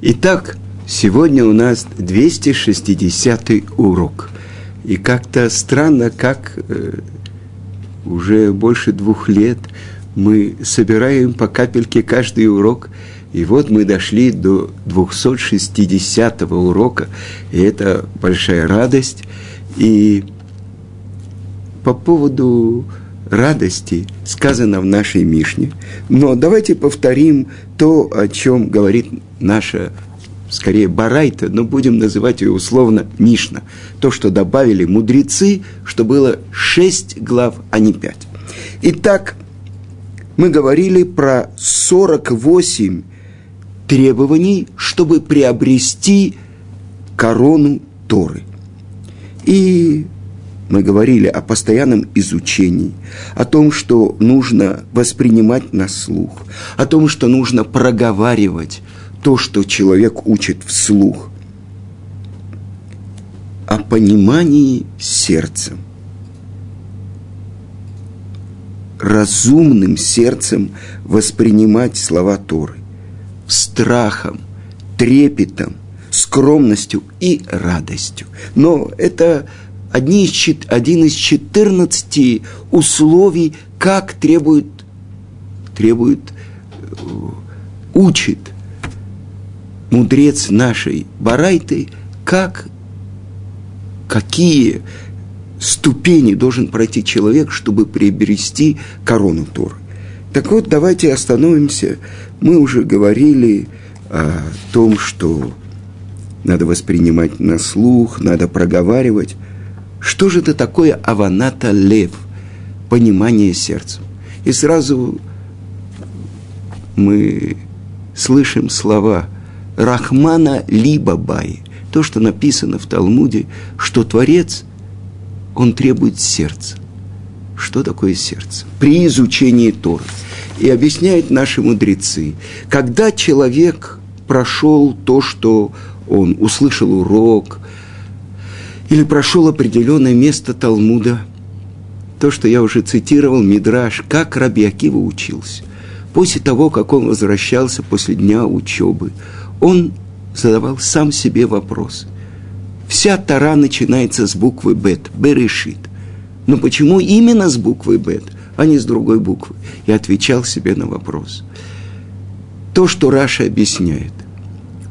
Итак, сегодня у нас 260 урок. И как-то странно, как э, уже больше двух лет мы собираем по капельке каждый урок. И вот мы дошли до 260 урока, и это большая радость. И по поводу радости сказано в нашей Мишне. Но давайте повторим то, о чем говорит наша, скорее, Барайта, но будем называть ее условно Мишна. То, что добавили мудрецы, что было шесть глав, а не пять. Итак, мы говорили про 48 требований, чтобы приобрести корону Торы. И мы говорили о постоянном изучении, о том, что нужно воспринимать на слух, о том, что нужно проговаривать то, что человек учит вслух, о понимании сердцем, разумным сердцем воспринимать слова Торы, страхом, трепетом, скромностью и радостью. Но это одни из, один из 14 условий, как требует, требует, э, учит мудрец нашей Барайты, как, какие ступени должен пройти человек, чтобы приобрести корону Торы. Так вот, давайте остановимся. Мы уже говорили о том, что надо воспринимать на слух, надо проговаривать – что же это такое аваната лев, понимание сердцем? И сразу мы слышим слова Рахмана Либабай, то, что написано в Талмуде, что Творец, он требует сердца. Что такое сердце? При изучении Тора. И объясняют наши мудрецы, когда человек прошел то, что он услышал урок, или прошел определенное место Талмуда, то, что я уже цитировал, Мидраш, как Раби Акива учился. После того, как он возвращался после дня учебы, он задавал сам себе вопрос. Вся Тара начинается с буквы Бет, Берешит. Но почему именно с буквы Бет, а не с другой буквы? И отвечал себе на вопрос. То, что Раша объясняет.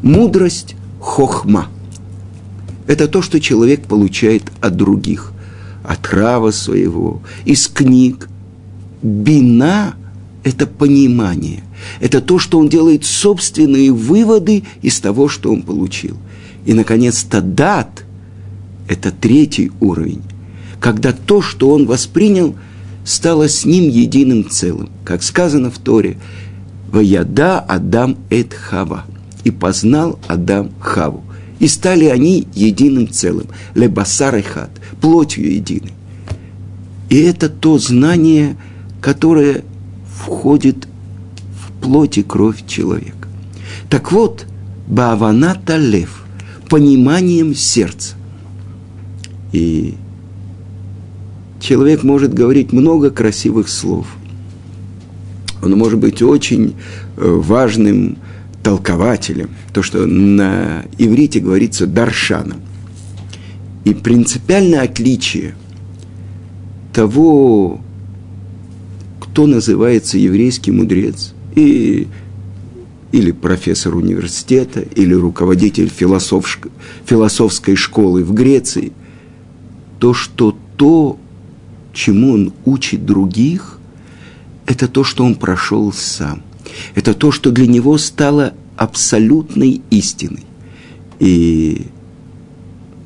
Мудрость – хохма – это то, что человек получает от других, от рава своего, из книг. Бина – это понимание. Это то, что он делает собственные выводы из того, что он получил. И, наконец, тадат – это третий уровень, когда то, что он воспринял, стало с ним единым целым. Как сказано в Торе, «Ваяда Адам эт Хава» – и познал Адам Хаву. И стали они единым целым. Лебасар и хат, плотью единой. И это то знание, которое входит в плоть и кровь человека. Так вот, Баваната Лев, пониманием сердца. И человек может говорить много красивых слов. Он может быть очень э, важным толкователем, то, что на иврите говорится даршаном. И принципиальное отличие того, кто называется еврейский мудрец, и, или профессор университета, или руководитель философской, школы в Греции, то, что то, чему он учит других, это то, что он прошел сам. Это то, что для него стало абсолютной истиной. И,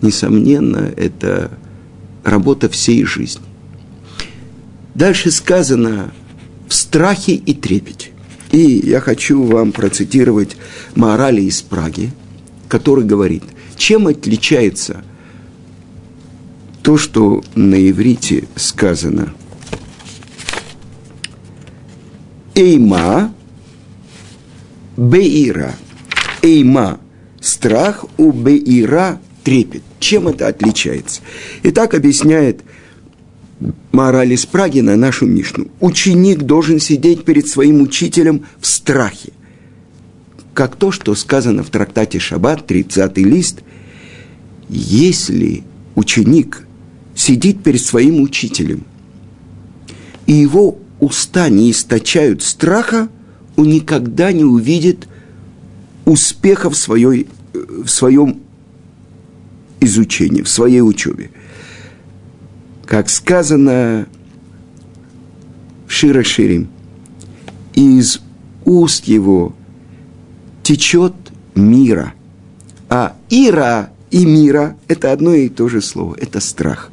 несомненно, это работа всей жизни. Дальше сказано в страхе и трепете. И я хочу вам процитировать Маорали из Праги, который говорит, чем отличается то, что на иврите сказано «Эйма» Беира. Эйма – страх, у Беира – трепет. Чем это отличается? И так объясняет мораль из Праги на нашу Мишну. Ученик должен сидеть перед своим учителем в страхе. как то, что сказано в трактате Шаббат, 30 лист, если ученик сидит перед своим учителем, и его уста не источают страха, он никогда не увидит успеха в, своей, в своем изучении, в своей учебе. Как сказано в Шира Ширим, из уст его течет мира, а ира и мира – это одно и то же слово, это страх.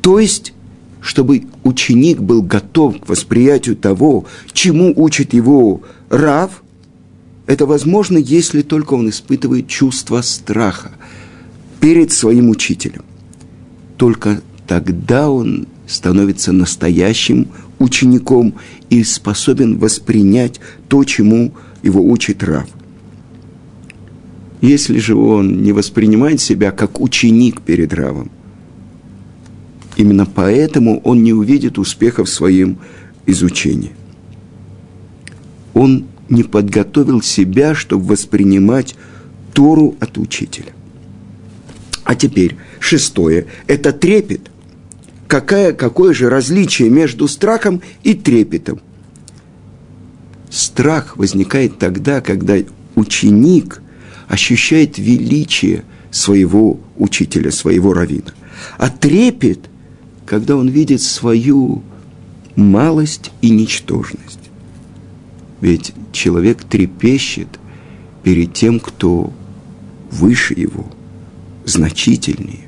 То есть чтобы ученик был готов к восприятию того, чему учит его Рав, это возможно, если только он испытывает чувство страха перед своим учителем. Только тогда он становится настоящим учеником и способен воспринять то, чему его учит Рав. Если же он не воспринимает себя как ученик перед Равом – Именно поэтому он не увидит успеха в своем изучении. Он не подготовил себя, чтобы воспринимать Тору от учителя. А теперь шестое – это трепет. Какая, какое же различие между страхом и трепетом? Страх возникает тогда, когда ученик ощущает величие своего учителя, своего равина. А трепет когда он видит свою малость и ничтожность. Ведь человек трепещет перед тем, кто выше его, значительнее.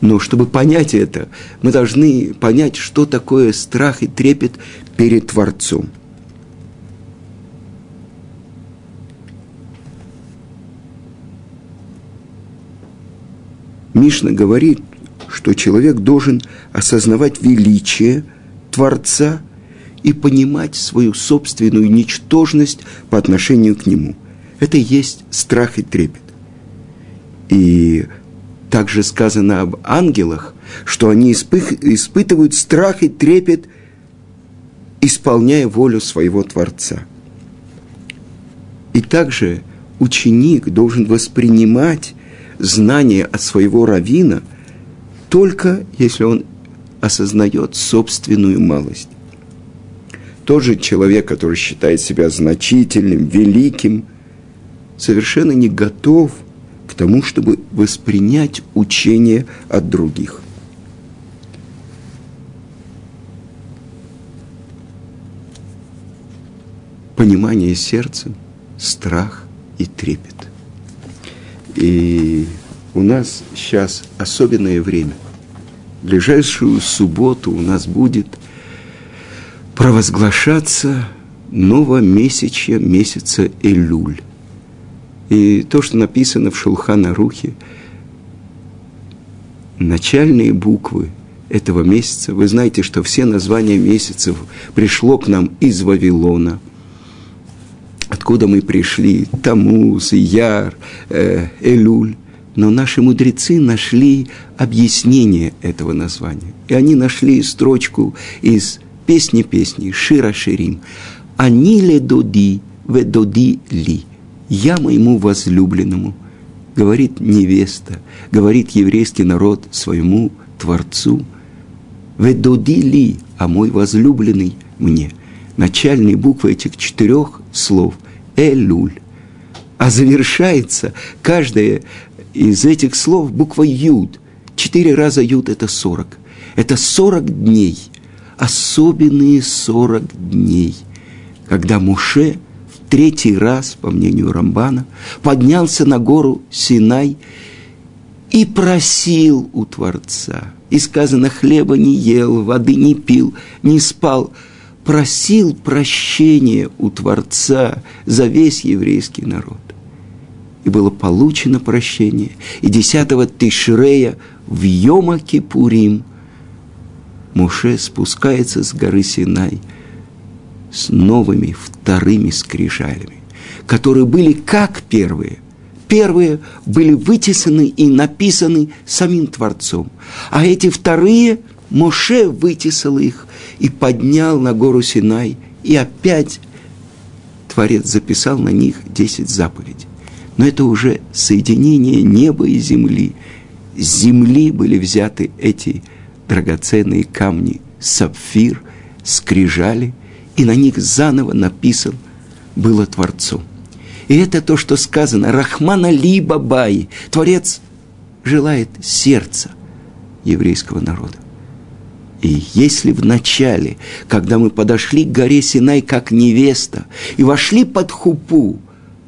Но чтобы понять это, мы должны понять, что такое страх и трепет перед Творцом. Мишна говорит – что человек должен осознавать величие Творца и понимать свою собственную ничтожность по отношению к Нему. Это и есть страх и трепет. И также сказано об ангелах, что они испых, испытывают страх и трепет, исполняя волю своего Творца. И также ученик должен воспринимать знания от своего равина – только если он осознает собственную малость. Тот же человек, который считает себя значительным, великим, совершенно не готов к тому, чтобы воспринять учение от других. Понимание сердца, страх и трепет. И у нас сейчас особенное время. Ближайшую субботу у нас будет провозглашаться новомесячье месяца Элюль. И то, что написано в Шулхана Рухе, начальные буквы этого месяца, вы знаете, что все названия месяцев пришло к нам из Вавилона. Откуда мы пришли? Тамуз, Яр, э, Элюль. Но наши мудрецы нашли объяснение этого названия. И они нашли строчку из песни песни Шира Ширим. «Они ле доди, ве доди ли». «Я моему возлюбленному», говорит невеста, говорит еврейский народ своему Творцу, «Ве доди ли, а мой возлюбленный мне». Начальные буквы этих четырех слов – «элюль». А завершается каждая из этих слов буква Юд. Четыре раза Юд – это сорок. Это сорок дней, особенные сорок дней, когда Муше в третий раз, по мнению Рамбана, поднялся на гору Синай и просил у Творца. И сказано, хлеба не ел, воды не пил, не спал. Просил прощения у Творца за весь еврейский народ и было получено прощение. И десятого Тишрея в Йома Кипурим Муше спускается с горы Синай с новыми вторыми скрижалями, которые были как первые. Первые были вытесаны и написаны самим Творцом, а эти вторые Моше вытесал их и поднял на гору Синай, и опять Творец записал на них десять заповедей. Но это уже соединение неба и земли. С земли были взяты эти драгоценные камни, сапфир, скрижали, и на них заново написан было Творцом. И это то, что сказано, Рахмана Ли Бабай, Творец желает сердца еврейского народа. И если в начале, когда мы подошли к горе Синай как невеста и вошли под хупу,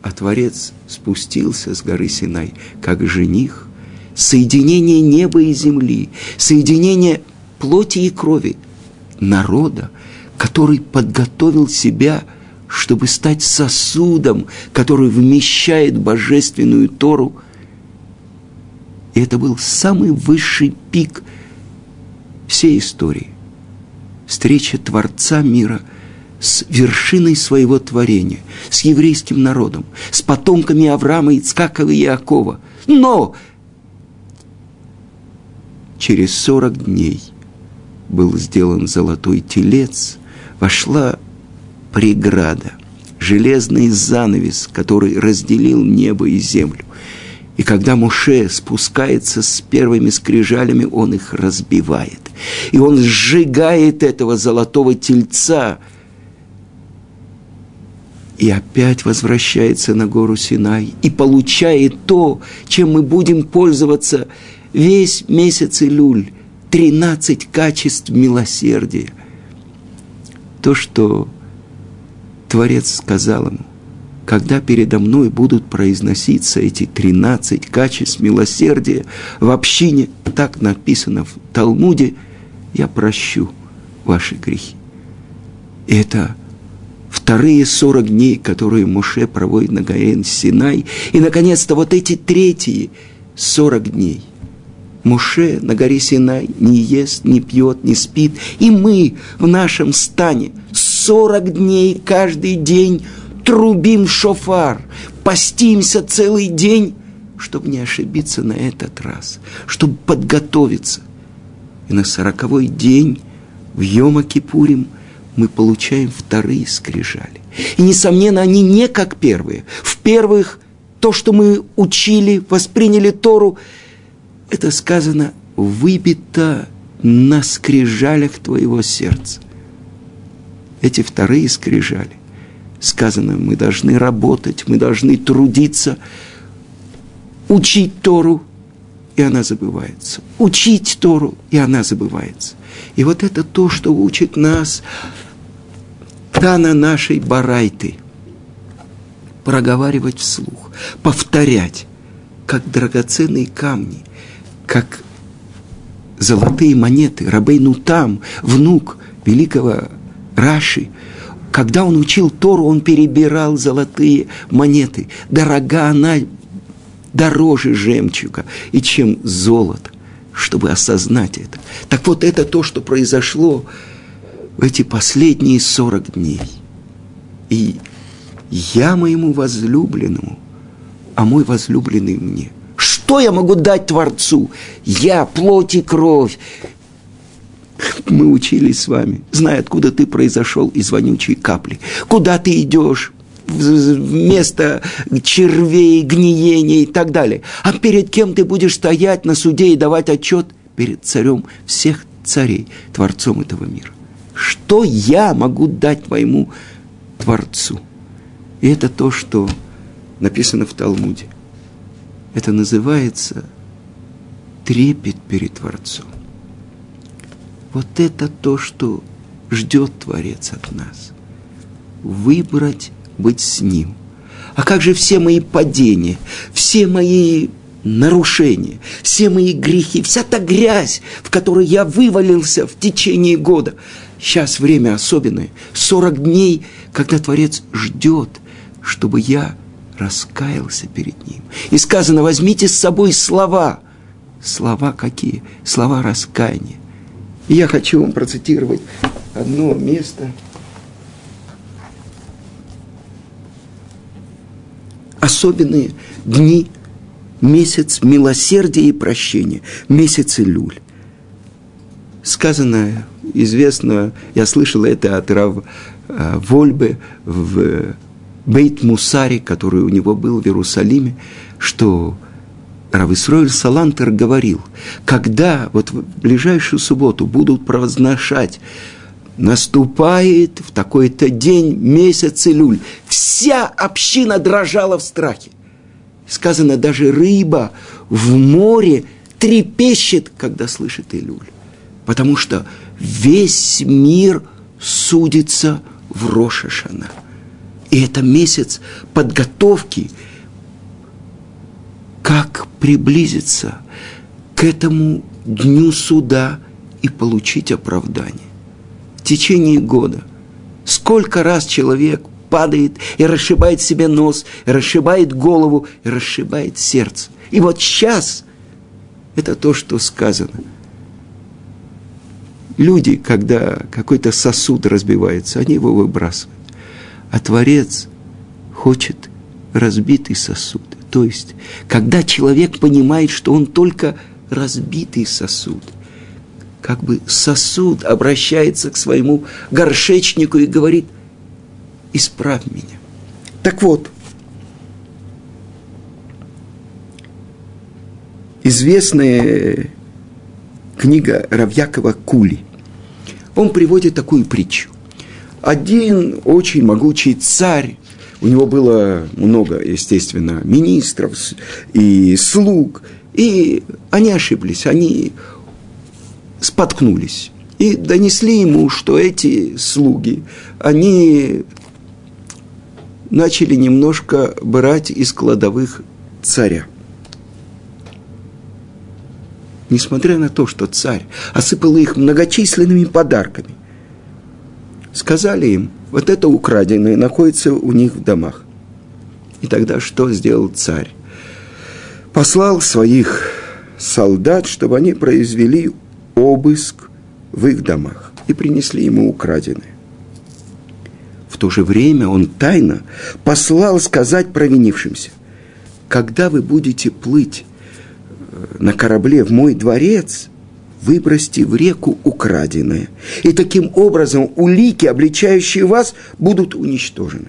а Творец спустился с горы Синай как жених, соединение неба и земли, соединение плоти и крови народа, который подготовил себя, чтобы стать сосудом, который вмещает божественную Тору. И это был самый высший пик всей истории. Встреча Творца мира с вершиной своего творения, с еврейским народом, с потомками Авраама, Ицкакова и Иакова. Но через сорок дней был сделан золотой телец, вошла преграда, железный занавес, который разделил небо и землю. И когда Муше спускается с первыми скрижалями, он их разбивает. И он сжигает этого золотого тельца. И опять возвращается на гору Синай и получает то, чем мы будем пользоваться весь месяц Илюль. 13 качеств милосердия. То, что Творец сказал ему – когда передо мной будут произноситься эти 13 качеств милосердия в общине, так написано в Талмуде, я прощу ваши грехи. И это вторые 40 дней, которые Моше проводит на горе Синай, и, наконец-то, вот эти третьи 40 дней. Моше на горе Синай не ест, не пьет, не спит, и мы в нашем стане 40 дней каждый день трубим шофар, постимся целый день, чтобы не ошибиться на этот раз, чтобы подготовиться. И на сороковой день в Йома-Кипурим мы получаем вторые скрижали. И, несомненно, они не как первые. В первых то, что мы учили, восприняли Тору, это сказано выбито на скрижалях твоего сердца. Эти вторые скрижали сказано, мы должны работать, мы должны трудиться, учить Тору, и она забывается. Учить Тору, и она забывается. И вот это то, что учит нас Тана нашей Барайты. Проговаривать вслух, повторять, как драгоценные камни, как золотые монеты. Рабейну там, внук великого Раши – когда он учил Тору, он перебирал золотые монеты. Дорога она дороже жемчуга, и чем золото, чтобы осознать это. Так вот, это то, что произошло в эти последние сорок дней. И я моему возлюбленному, а мой возлюбленный мне. Что я могу дать Творцу? Я плоть и кровь мы учились с вами, зная, откуда ты произошел из вонючей капли. Куда ты идешь, вместо червей, гниения и так далее. А перед кем ты будешь стоять на суде и давать отчет? Перед царем всех царей, Творцом этого мира. Что я могу дать твоему Творцу? И это то, что написано в Талмуде. Это называется трепет перед Творцом. Вот это то, что ждет Творец от нас. Выбрать быть с Ним. А как же все мои падения, все мои нарушения, все мои грехи, вся та грязь, в которой я вывалился в течение года. Сейчас время особенное, 40 дней, когда Творец ждет, чтобы я раскаялся перед Ним. И сказано, возьмите с собой слова. Слова какие? Слова раскаяния. И я хочу вам процитировать одно место. Особенные дни, месяц милосердия и прощения, месяц Илюль. Сказано, известно, я слышал это от Рав э, Вольбе в Бейт Мусари, который у него был в Иерусалиме, что Рависройль Салантер говорил, когда вот в ближайшую субботу будут провозглашать наступает в такой-то день месяц Илюль. Вся община дрожала в страхе. Сказано, даже рыба в море трепещет, когда слышит Илюль. Потому что весь мир судится в Рошашана. И это месяц подготовки, как приблизиться к этому дню суда и получить оправдание течение года. Сколько раз человек падает и расшибает себе нос, и расшибает голову, и расшибает сердце. И вот сейчас это то, что сказано. Люди, когда какой-то сосуд разбивается, они его выбрасывают. А Творец хочет разбитый сосуд. То есть, когда человек понимает, что он только разбитый сосуд – как бы сосуд обращается к своему горшечнику и говорит, исправь меня. Так вот, известная книга Равьякова Кули, он приводит такую притчу. Один очень могучий царь, у него было много, естественно, министров и слуг, и они ошиблись, они споткнулись и донесли ему, что эти слуги, они начали немножко брать из кладовых царя. Несмотря на то, что царь осыпал их многочисленными подарками, сказали им, вот это украденное находится у них в домах. И тогда что сделал царь? Послал своих солдат, чтобы они произвели обыск в их домах и принесли ему украденные. В то же время он тайно послал сказать провинившимся, когда вы будете плыть э, на корабле в мой дворец, выбросьте в реку украденное, и таким образом улики, обличающие вас, будут уничтожены.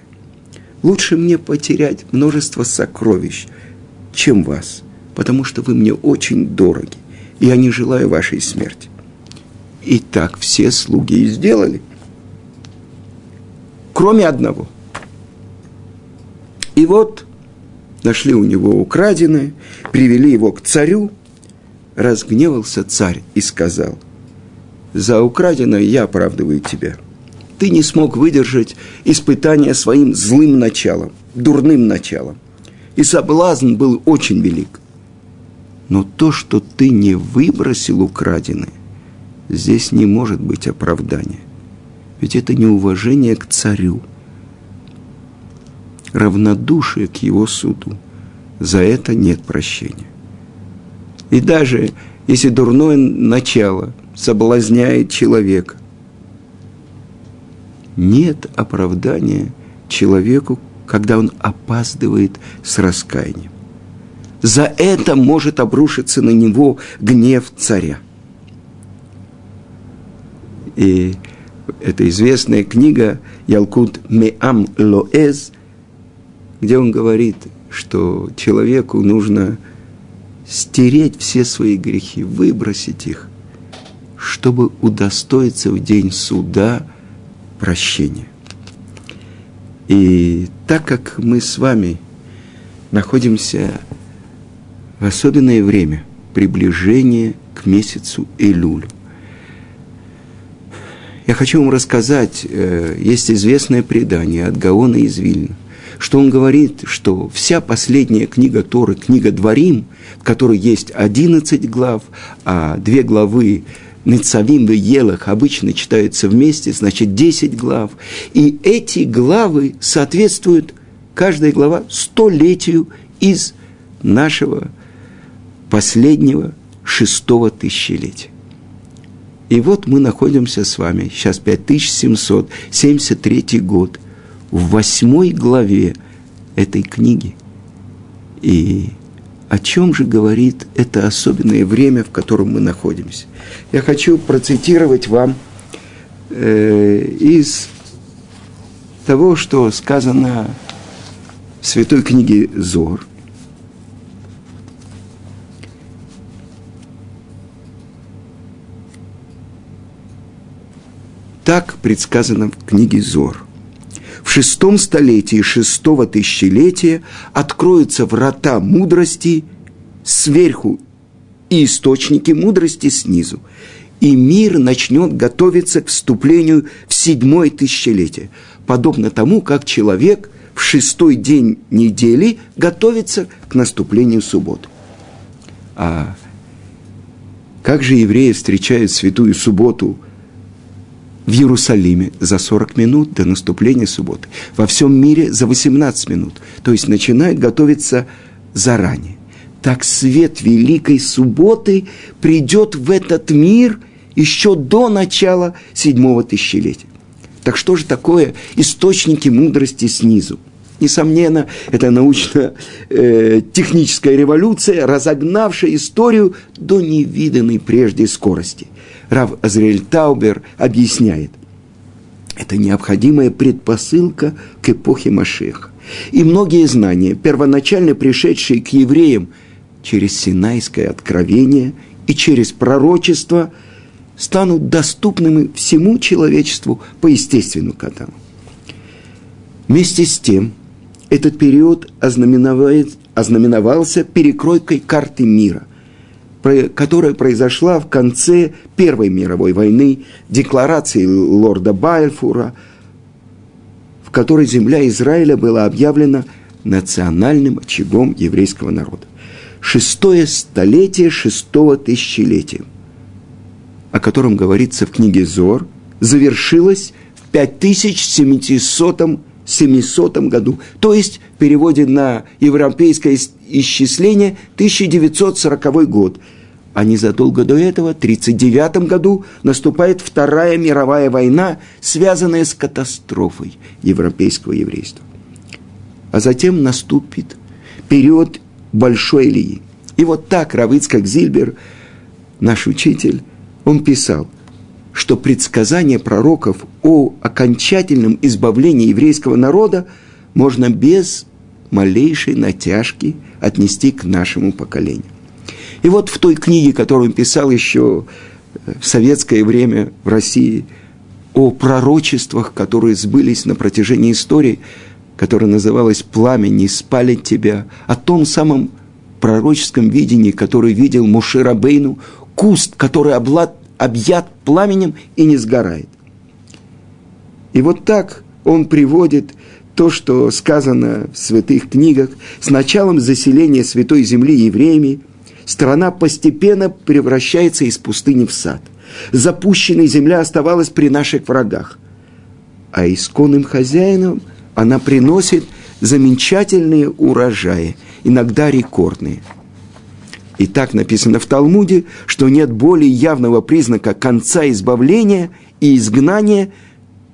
Лучше мне потерять множество сокровищ, чем вас, потому что вы мне очень дороги. Я не желаю вашей смерти. И так все слуги и сделали. Кроме одного. И вот нашли у него украденное, привели его к царю. Разгневался царь и сказал, за украденное я оправдываю тебя. Ты не смог выдержать испытания своим злым началом, дурным началом. И соблазн был очень велик. Но то, что ты не выбросил украденное, здесь не может быть оправдания. Ведь это неуважение к царю, равнодушие к его суду. За это нет прощения. И даже если дурное начало соблазняет человека, нет оправдания человеку, когда он опаздывает с раскаянием. За это может обрушиться на него гнев царя. И это известная книга Ялкут Меам Лоэз, где он говорит, что человеку нужно стереть все свои грехи, выбросить их, чтобы удостоиться в день суда прощения. И так как мы с вами находимся в особенное время приближения к месяцу Элюль. Я хочу вам рассказать, э, есть известное предание от Гаона из Вильна, что он говорит, что вся последняя книга Торы, книга Дворим, в которой есть 11 глав, а две главы Нецавим и Елах обычно читаются вместе, значит 10 глав. И эти главы соответствуют, каждая глава, столетию из нашего последнего шестого тысячелетия. И вот мы находимся с вами, сейчас 5773 год, в восьмой главе этой книги. И о чем же говорит это особенное время, в котором мы находимся? Я хочу процитировать вам э, из того, что сказано в святой книге Зор, Так предсказано в книге Зор. В шестом столетии шестого тысячелетия откроются врата мудрости сверху и источники мудрости снизу. И мир начнет готовиться к вступлению в седьмое тысячелетие, подобно тому, как человек в шестой день недели готовится к наступлению субботы. А как же евреи встречают святую субботу – в Иерусалиме за 40 минут до наступления субботы. Во всем мире за 18 минут. То есть начинают готовиться заранее. Так свет Великой Субботы придет в этот мир еще до начала седьмого тысячелетия. Так что же такое источники мудрости снизу? Несомненно, это научно-техническая революция, разогнавшая историю до невиданной прежде скорости – Рав Азриэль Таубер объясняет. Это необходимая предпосылка к эпохе Машеха. И многие знания, первоначально пришедшие к евреям через Синайское откровение и через пророчество, станут доступными всему человечеству по естественному каналу. Вместе с тем, этот период ознаменовался перекройкой карты мира, которая произошла в конце Первой мировой войны, декларации лорда Байльфура, в которой земля Израиля была объявлена национальным очагом еврейского народа. Шестое столетие шестого тысячелетия, о котором говорится в книге Зор, завершилось в 5700 700 году, то есть в переводе на европейское исчисление 1940 год. А незадолго до этого, в 1939 году, наступает Вторая мировая война, связанная с катастрофой европейского еврейства. А затем наступит период Большой Ильи. И вот так Равицкак Зильбер, наш учитель, он писал – что предсказания пророков о окончательном избавлении еврейского народа можно без малейшей натяжки отнести к нашему поколению. И вот в той книге, которую он писал еще в советское время в России, о пророчествах, которые сбылись на протяжении истории, которая называлась «Пламя не спалит тебя», о том самом пророческом видении, которое видел Мушерабейну, куст, который облад, объят пламенем и не сгорает. И вот так он приводит то, что сказано в святых книгах, с началом заселения Святой Земли евреями, страна постепенно превращается из пустыни в сад. Запущенная земля оставалась при наших врагах, а исконным хозяином она приносит замечательные урожаи, иногда рекордные – и так написано в Талмуде, что нет более явного признака конца избавления и изгнания,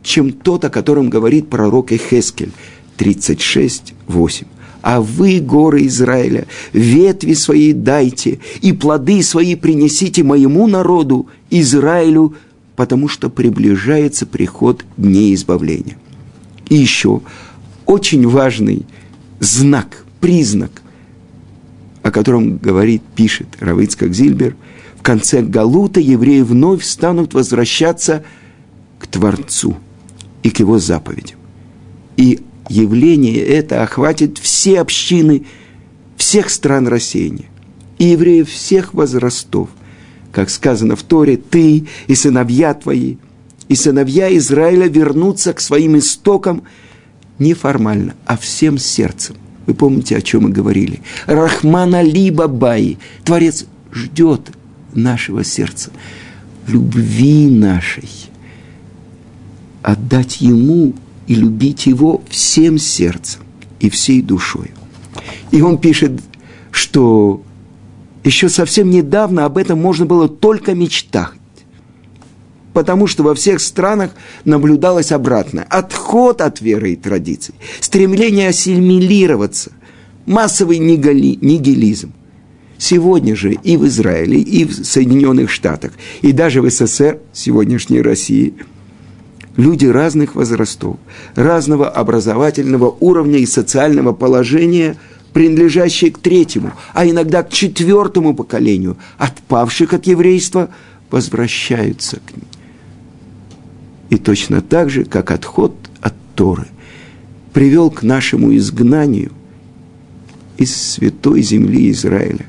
чем тот, о котором говорит пророк Эхескель 36.8. А вы, горы Израиля, ветви свои дайте, и плоды свои принесите моему народу, Израилю, потому что приближается приход дней избавления. И еще очень важный знак, признак о котором говорит, пишет Равицкак Зильбер, в конце Галута евреи вновь станут возвращаться к Творцу и к его заповедям. И явление это охватит все общины всех стран рассеяния и евреев всех возрастов. Как сказано в Торе, ты и сыновья твои, и сыновья Израиля вернутся к своим истокам неформально, а всем сердцем. Вы помните, о чем мы говорили? Рахмана либо Баи. Творец ждет нашего сердца, любви нашей. Отдать Ему и любить Его всем сердцем и всей душой. И он пишет, что еще совсем недавно об этом можно было только мечтать потому что во всех странах наблюдалось обратное. Отход от веры и традиций, стремление ассимилироваться, массовый нигилизм. Сегодня же и в Израиле, и в Соединенных Штатах, и даже в СССР, сегодняшней России, люди разных возрастов, разного образовательного уровня и социального положения, принадлежащие к третьему, а иногда к четвертому поколению, отпавших от еврейства, возвращаются к ним. И точно так же, как отход от Торы привел к нашему изгнанию из святой земли Израиля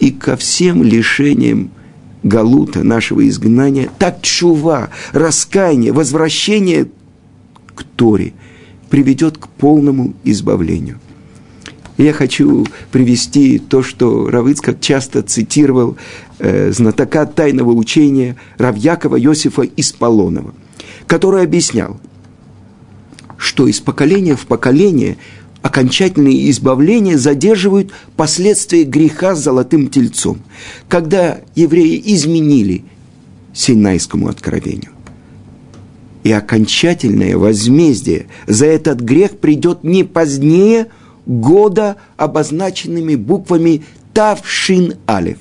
и ко всем лишениям Галута, нашего изгнания, так чува, раскаяние, возвращение к Торе приведет к полному избавлению. Я хочу привести то, что Равыцкак часто цитировал э, знатока тайного учения Равьякова Йосифа Исполонова, который объяснял, что из поколения в поколение окончательное избавление задерживают последствия греха с золотым тельцом, когда евреи изменили Синайскому откровению. И окончательное возмездие за этот грех придет не позднее года, обозначенными буквами Тавшин Алев.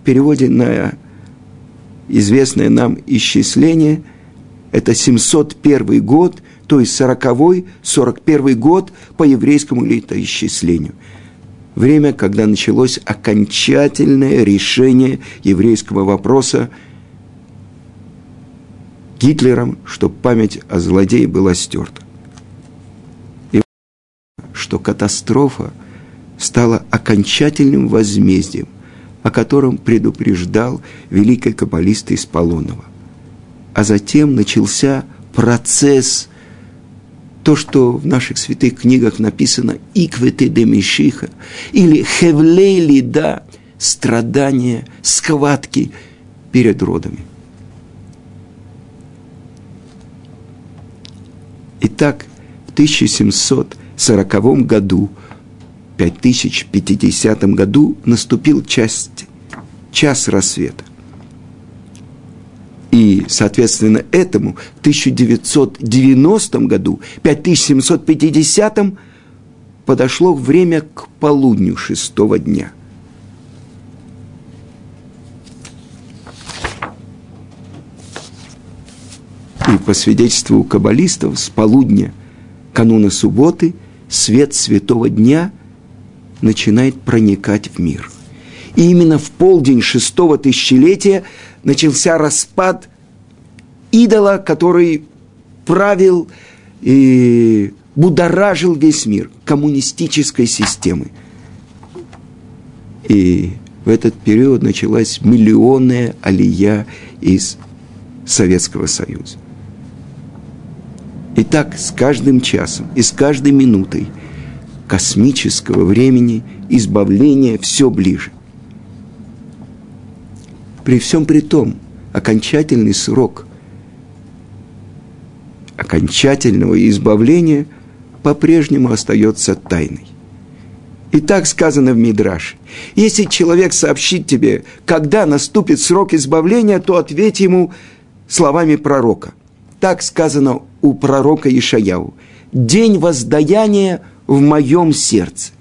В переводе на известное нам исчисление – это 701 год – то есть 40-й, 41 год по еврейскому летоисчислению. Время, когда началось окончательное решение еврейского вопроса Гитлером, чтобы память о злодее была стерта. И что катастрофа стала окончательным возмездием, о котором предупреждал великий каббалист из Полонова. А затем начался процесс то, что в наших святых книгах написано «Иквете де Мишиха» или «Хевлей да страдания, схватки перед родами. Итак, в 1740 году, 5050 году наступил часть, час рассвета. И, соответственно, этому в 1990 году, 5750 подошло время к полудню шестого дня. И по свидетельству каббалистов, с полудня кануна субботы свет святого дня начинает проникать в мир. И именно в полдень шестого тысячелетия – начался распад идола, который правил и будоражил весь мир коммунистической системы. И в этот период началась миллионная алия из Советского Союза. И так с каждым часом и с каждой минутой космического времени избавление все ближе. При всем при том, окончательный срок окончательного избавления по-прежнему остается тайной. И так сказано в Мидраше. Если человек сообщит тебе, когда наступит срок избавления, то ответь ему словами пророка. Так сказано у пророка Ишаяу. День воздаяния в моем сердце.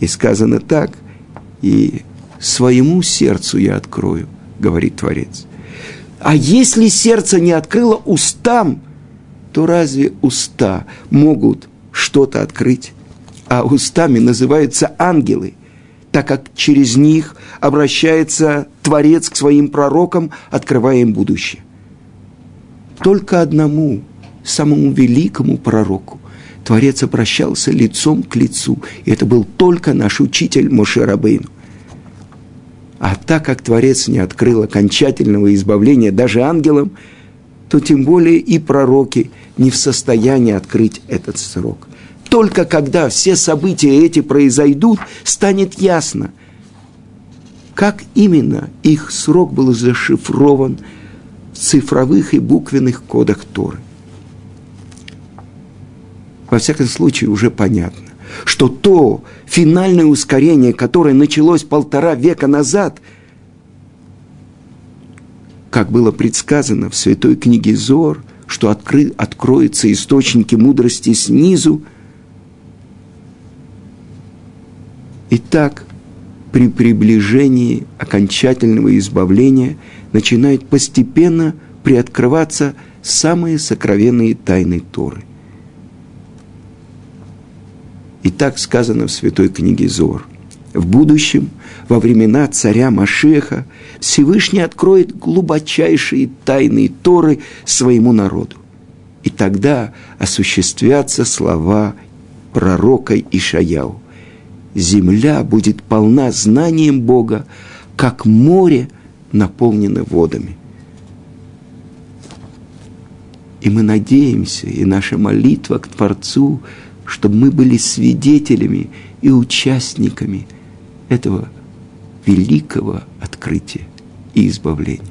И сказано так, и своему сердцу я открою, говорит Творец. А если сердце не открыло устам, то разве уста могут что-то открыть? А устами называются ангелы, так как через них обращается Творец к своим пророкам, открывая им будущее. Только одному, самому великому пророку, Творец обращался лицом к лицу, и это был только наш учитель Моше Рабейну. А так как Творец не открыл окончательного избавления даже ангелам, то тем более и пророки не в состоянии открыть этот срок. Только когда все события эти произойдут, станет ясно, как именно их срок был зашифрован в цифровых и буквенных кодах Торы. Во всяком случае, уже понятно что то финальное ускорение, которое началось полтора века назад, как было предсказано в святой книге Зор, что откры, откроются источники мудрости снизу. Итак, при приближении окончательного избавления начинает постепенно приоткрываться самые сокровенные тайны Торы. И так сказано в Святой книге Зор. В будущем, во времена царя Машеха, Всевышний откроет глубочайшие тайны Торы своему народу. И тогда осуществятся слова пророка Ишаяу. Земля будет полна знанием Бога, как море наполнено водами. И мы надеемся, и наша молитва к Творцу, чтобы мы были свидетелями и участниками этого великого открытия и избавления.